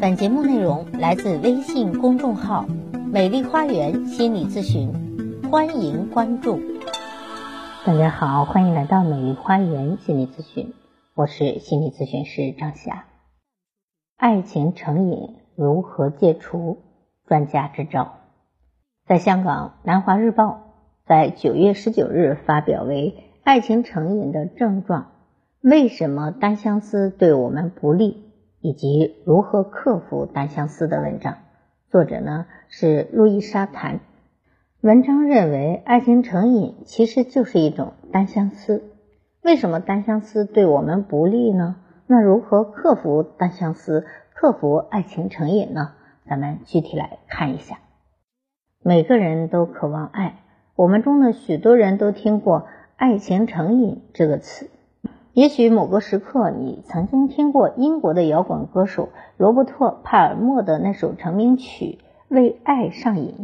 本节目内容来自微信公众号“美丽花园心理咨询”，欢迎关注。大家好，欢迎来到美丽花园心理咨询，我是心理咨询师张霞。爱情成瘾如何戒除？专家支招。在香港《南华日报》在九月十九日发表为《爱情成瘾的症状：为什么单相思对我们不利？》以及如何克服单相思的文章，作者呢是路易莎谭。文章认为，爱情成瘾其实就是一种单相思。为什么单相思对我们不利呢？那如何克服单相思，克服爱情成瘾呢？咱们具体来看一下。每个人都渴望爱，我们中的许多人都听过“爱情成瘾”这个词。也许某个时刻，你曾经听过英国的摇滚歌手罗伯特·帕尔默的那首成名曲《为爱上瘾》，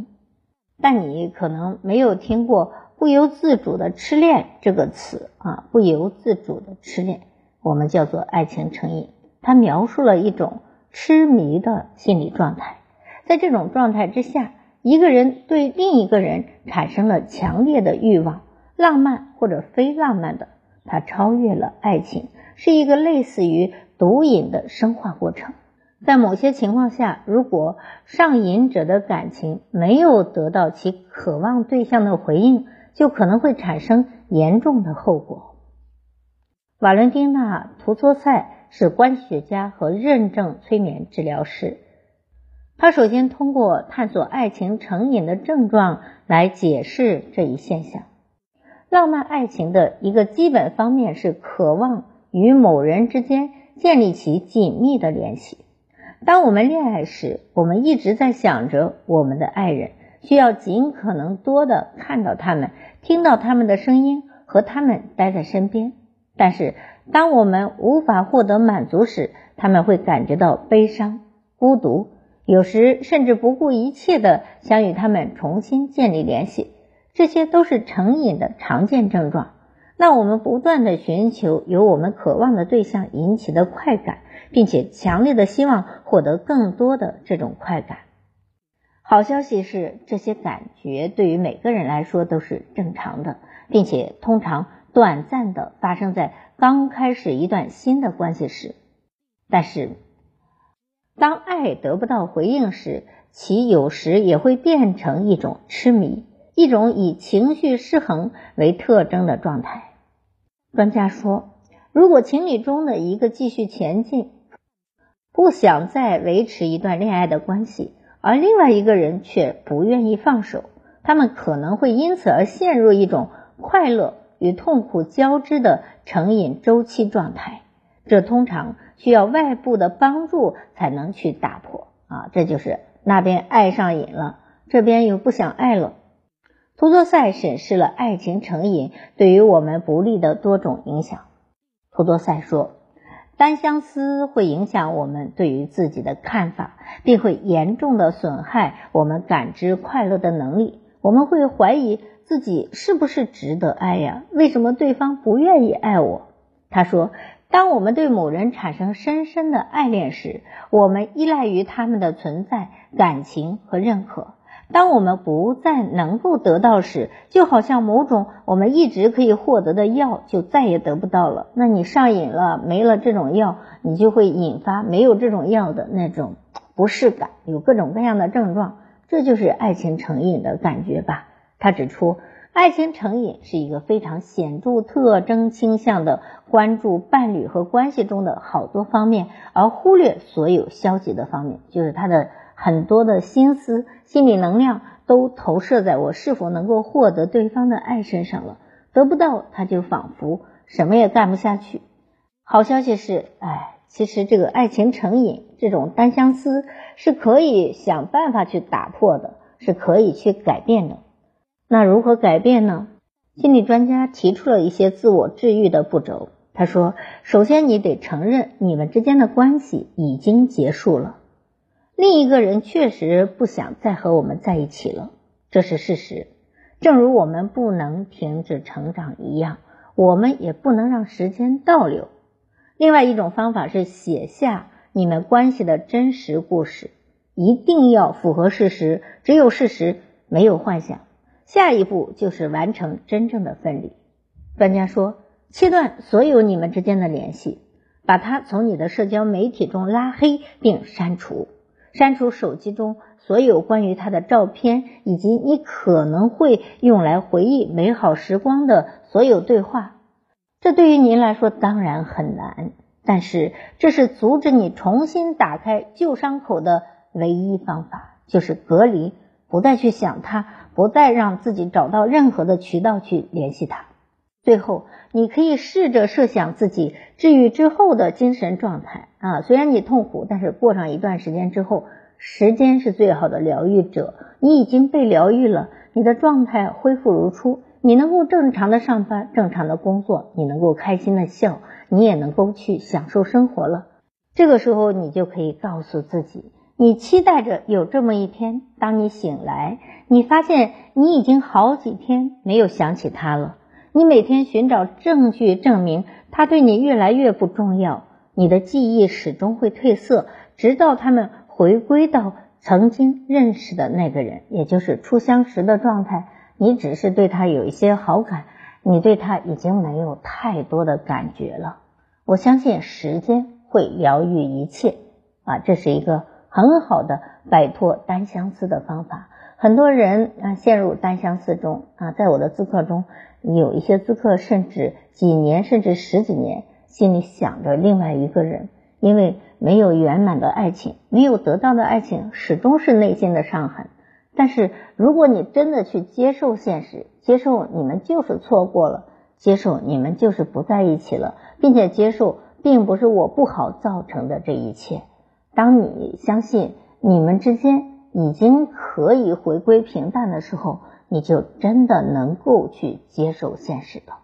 但你可能没有听过“不由自主的痴恋”这个词啊！不由自主的痴恋，我们叫做爱情成瘾。它描述了一种痴迷的心理状态，在这种状态之下，一个人对另一个人产生了强烈的欲望，浪漫或者非浪漫的。它超越了爱情，是一个类似于毒瘾的生化过程。在某些情况下，如果上瘾者的感情没有得到其渴望对象的回应，就可能会产生严重的后果。瓦伦丁娜·图托塞是关系学家和认证催眠治疗师。他首先通过探索爱情成瘾的症状来解释这一现象。浪漫爱情的一个基本方面是渴望与某人之间建立起紧密的联系。当我们恋爱时，我们一直在想着我们的爱人，需要尽可能多的看到他们，听到他们的声音，和他们待在身边。但是，当我们无法获得满足时，他们会感觉到悲伤、孤独，有时甚至不顾一切的想与他们重新建立联系。这些都是成瘾的常见症状。那我们不断的寻求由我们渴望的对象引起的快感，并且强烈的希望获得更多的这种快感。好消息是，这些感觉对于每个人来说都是正常的，并且通常短暂的发生在刚开始一段新的关系时。但是，当爱得不到回应时，其有时也会变成一种痴迷。一种以情绪失衡为特征的状态。专家说，如果情侣中的一个继续前进，不想再维持一段恋爱的关系，而另外一个人却不愿意放手，他们可能会因此而陷入一种快乐与痛苦交织的成瘾周期状态。这通常需要外部的帮助才能去打破啊！这就是那边爱上瘾了，这边又不想爱了。图多塞审视了爱情成瘾对于我们不利的多种影响。图多塞说，单相思会影响我们对于自己的看法，并会严重的损害我们感知快乐的能力。我们会怀疑自己是不是值得爱呀？为什么对方不愿意爱我？他说，当我们对某人产生深深的爱恋时，我们依赖于他们的存在、感情和认可。当我们不再能够得到时，就好像某种我们一直可以获得的药就再也得不到了。那你上瘾了，没了这种药，你就会引发没有这种药的那种 不适感，有各种各样的症状。这就是爱情成瘾的感觉吧？他指出，爱情成瘾是一个非常显著特征倾向的关注伴侣和关系中的好多方面，而忽略所有消极的方面，就是他的。很多的心思、心理能量都投射在我是否能够获得对方的爱身上了，得不到他就仿佛什么也干不下去。好消息是，哎，其实这个爱情成瘾、这种单相思是可以想办法去打破的，是可以去改变的。那如何改变呢？心理专家提出了一些自我治愈的步骤。他说，首先你得承认你们之间的关系已经结束了。另一个人确实不想再和我们在一起了，这是事实。正如我们不能停止成长一样，我们也不能让时间倒流。另外一种方法是写下你们关系的真实故事，一定要符合事实，只有事实，没有幻想。下一步就是完成真正的分离。专家说，切断所有你们之间的联系，把他从你的社交媒体中拉黑并删除，删除手机中所有关于他的照片，以及你可能会用来回忆美好时光的所有对话。这对于您来说当然很难。但是，这是阻止你重新打开旧伤口的唯一方法，就是隔离，不再去想他，不再让自己找到任何的渠道去联系他。最后，你可以试着设想自己治愈之后的精神状态啊，虽然你痛苦，但是过上一段时间之后，时间是最好的疗愈者，你已经被疗愈了，你的状态恢复如初，你能够正常的上班，正常的工作，你能够开心的笑。你也能够去享受生活了。这个时候，你就可以告诉自己，你期待着有这么一天，当你醒来，你发现你已经好几天没有想起他了。你每天寻找证据证明他对你越来越不重要，你的记忆始终会褪色，直到他们回归到曾经认识的那个人，也就是初相识的状态。你只是对他有一些好感。你对他已经没有太多的感觉了，我相信时间会疗愈一切啊，这是一个很好的摆脱单相思的方法。很多人啊陷入单相思中啊，在我的咨客中，有一些咨客甚至几年甚至十几年，心里想着另外一个人，因为没有圆满的爱情，没有得到的爱情，始终是内心的伤痕。但是，如果你真的去接受现实，接受你们就是错过了，接受你们就是不在一起了，并且接受并不是我不好造成的这一切，当你相信你们之间已经可以回归平淡的时候，你就真的能够去接受现实了。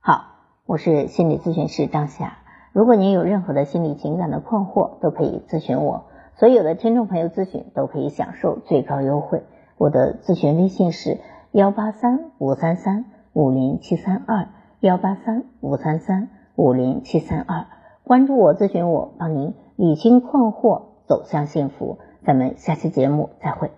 好，我是心理咨询师张霞，如果您有任何的心理情感的困惑，都可以咨询我。所有的听众朋友咨询都可以享受最高优惠，我的咨询微信是幺八三五三三五零七三二幺八三五三三五零七三二，关注我咨询我，帮您理清困惑，走向幸福。咱们下期节目再会。